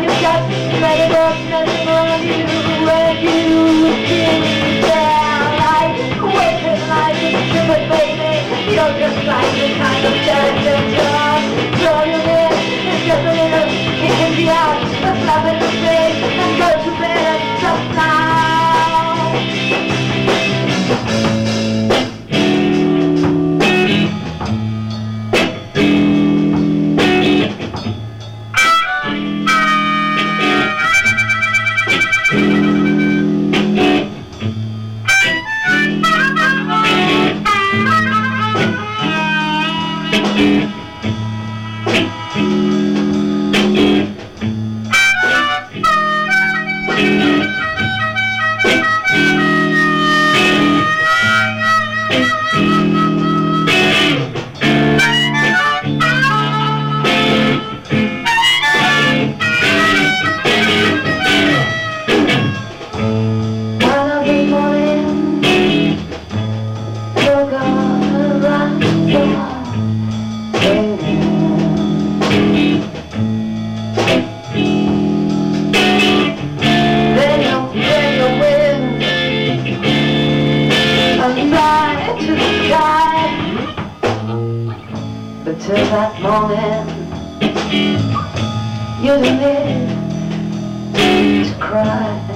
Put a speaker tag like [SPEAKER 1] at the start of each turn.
[SPEAKER 1] You got me let it go. to the sky. But till that moment, you're the to cry.